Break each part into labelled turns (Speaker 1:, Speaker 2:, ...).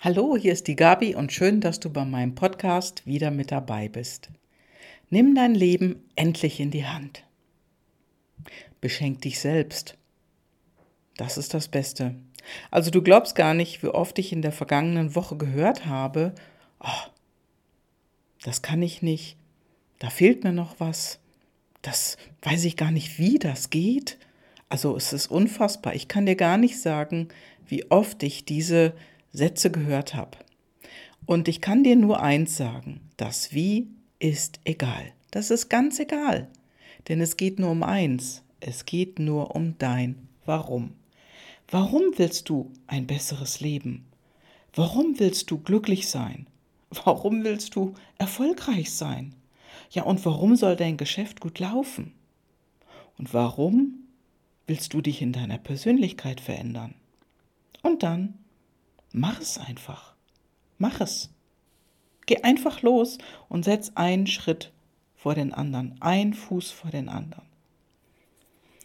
Speaker 1: Hallo, hier ist die Gabi und schön, dass du bei meinem Podcast wieder mit dabei bist. Nimm dein Leben endlich in die Hand. Beschenk dich selbst. Das ist das Beste. Also du glaubst gar nicht, wie oft ich in der vergangenen Woche gehört habe, oh, das kann ich nicht, da fehlt mir noch was, das weiß ich gar nicht, wie das geht. Also es ist unfassbar. Ich kann dir gar nicht sagen, wie oft ich diese Sätze gehört habe. Und ich kann dir nur eins sagen, das Wie ist egal. Das ist ganz egal. Denn es geht nur um eins. Es geht nur um dein Warum. Warum willst du ein besseres Leben? Warum willst du glücklich sein? Warum willst du erfolgreich sein? Ja, und warum soll dein Geschäft gut laufen? Und warum willst du dich in deiner Persönlichkeit verändern? Und dann Mach es einfach. Mach es. Geh einfach los und setz einen Schritt vor den anderen, einen Fuß vor den anderen.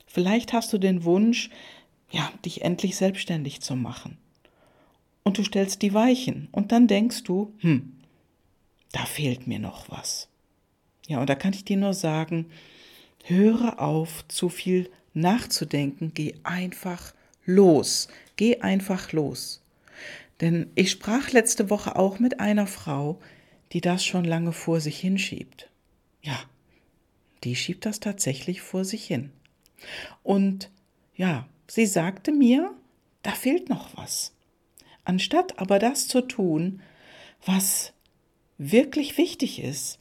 Speaker 1: Vielleicht hast du den Wunsch, ja, dich endlich selbstständig zu machen. Und du stellst die Weichen und dann denkst du, hm, da fehlt mir noch was. Ja, und da kann ich dir nur sagen, höre auf, zu viel nachzudenken, geh einfach los, geh einfach los. Denn ich sprach letzte Woche auch mit einer Frau, die das schon lange vor sich hinschiebt. Ja, die schiebt das tatsächlich vor sich hin. Und ja, sie sagte mir, da fehlt noch was. Anstatt aber das zu tun, was wirklich wichtig ist,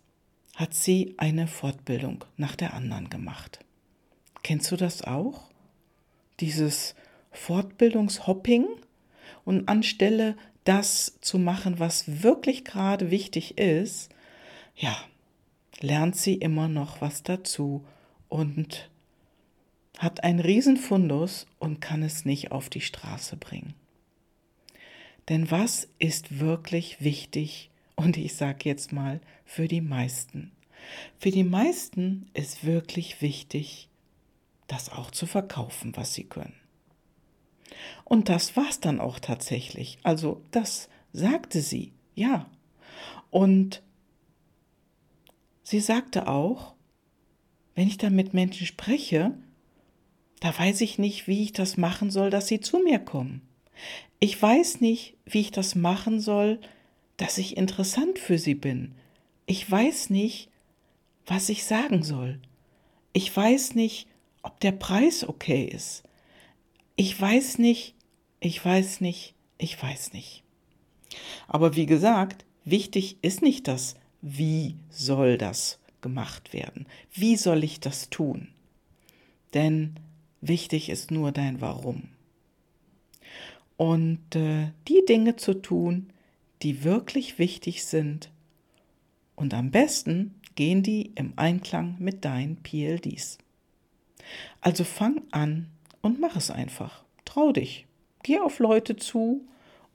Speaker 1: hat sie eine Fortbildung nach der anderen gemacht. Kennst du das auch? Dieses Fortbildungshopping? Und anstelle das zu machen, was wirklich gerade wichtig ist, ja, lernt sie immer noch was dazu und hat einen Riesenfundus und kann es nicht auf die Straße bringen. Denn was ist wirklich wichtig? Und ich sage jetzt mal für die meisten. Für die meisten ist wirklich wichtig, das auch zu verkaufen, was sie können. Und das war's dann auch tatsächlich. Also das sagte sie, ja. Und sie sagte auch, wenn ich dann mit Menschen spreche, da weiß ich nicht, wie ich das machen soll, dass sie zu mir kommen. Ich weiß nicht, wie ich das machen soll, dass ich interessant für sie bin. Ich weiß nicht, was ich sagen soll. Ich weiß nicht, ob der Preis okay ist. Ich weiß nicht, ich weiß nicht, ich weiß nicht. Aber wie gesagt, wichtig ist nicht das, wie soll das gemacht werden? Wie soll ich das tun? Denn wichtig ist nur dein Warum. Und äh, die Dinge zu tun, die wirklich wichtig sind. Und am besten gehen die im Einklang mit deinen PLDs. Also fang an, und mach es einfach. Trau dich. Geh auf Leute zu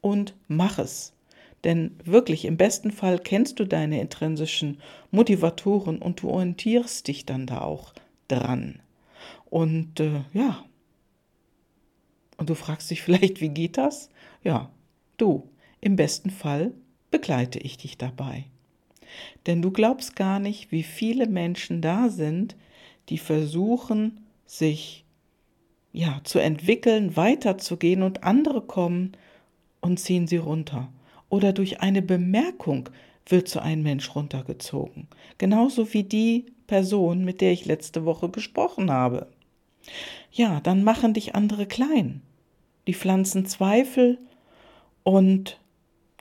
Speaker 1: und mach es. Denn wirklich, im besten Fall kennst du deine intrinsischen Motivatoren und du orientierst dich dann da auch dran. Und äh, ja, und du fragst dich vielleicht, wie geht das? Ja, du, im besten Fall begleite ich dich dabei. Denn du glaubst gar nicht, wie viele Menschen da sind, die versuchen, sich ja, zu entwickeln, weiterzugehen und andere kommen und ziehen sie runter. Oder durch eine Bemerkung wird so ein Mensch runtergezogen. Genauso wie die Person, mit der ich letzte Woche gesprochen habe. Ja, dann machen dich andere klein. Die pflanzen Zweifel und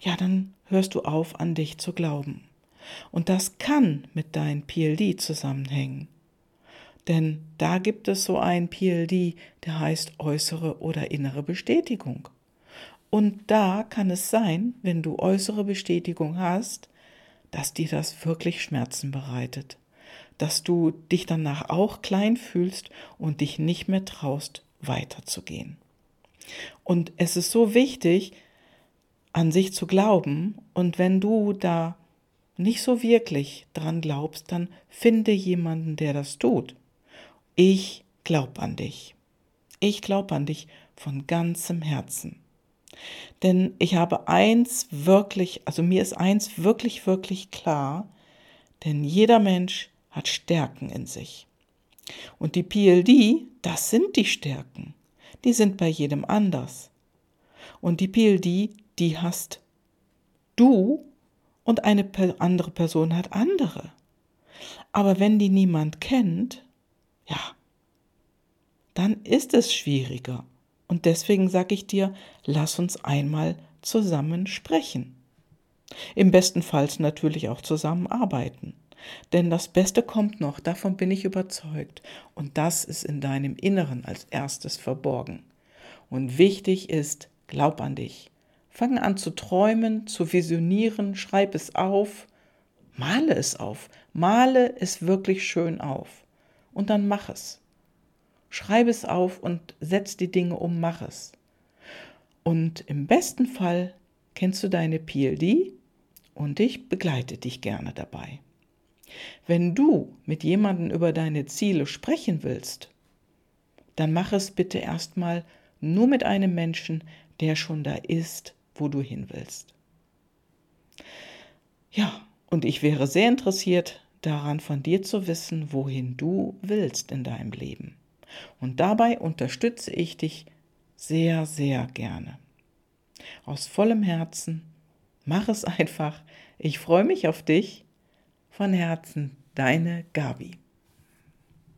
Speaker 1: ja, dann hörst du auf, an dich zu glauben. Und das kann mit deinem PLD zusammenhängen. Denn da gibt es so ein PLD, der heißt äußere oder innere Bestätigung. Und da kann es sein, wenn du äußere Bestätigung hast, dass dir das wirklich Schmerzen bereitet, dass du dich danach auch klein fühlst und dich nicht mehr traust, weiterzugehen. Und es ist so wichtig, an sich zu glauben, und wenn du da nicht so wirklich dran glaubst, dann finde jemanden, der das tut. Ich glaub an dich. Ich glaub an dich von ganzem Herzen. Denn ich habe eins wirklich, also mir ist eins wirklich, wirklich klar, denn jeder Mensch hat Stärken in sich. Und die PLD, das sind die Stärken. Die sind bei jedem anders. Und die PLD, die hast du und eine andere Person hat andere. Aber wenn die niemand kennt, ja, dann ist es schwieriger. Und deswegen sage ich dir, lass uns einmal zusammen sprechen. Im besten Fall natürlich auch zusammenarbeiten. Denn das Beste kommt noch, davon bin ich überzeugt. Und das ist in deinem Inneren als erstes verborgen. Und wichtig ist, glaub an dich. Fange an zu träumen, zu visionieren, schreib es auf, male es auf, male es wirklich schön auf. Und dann mach es. Schreib es auf und setz die Dinge um, mach es. Und im besten Fall kennst du deine PLD und ich begleite dich gerne dabei. Wenn du mit jemandem über deine Ziele sprechen willst, dann mach es bitte erstmal nur mit einem Menschen, der schon da ist, wo du hin willst. Ja, und ich wäre sehr interessiert daran, von dir zu wissen, wohin du willst in deinem Leben. Und dabei unterstütze ich dich sehr, sehr gerne. Aus vollem Herzen, mach es einfach. Ich freue mich auf dich. Von Herzen, deine Gabi.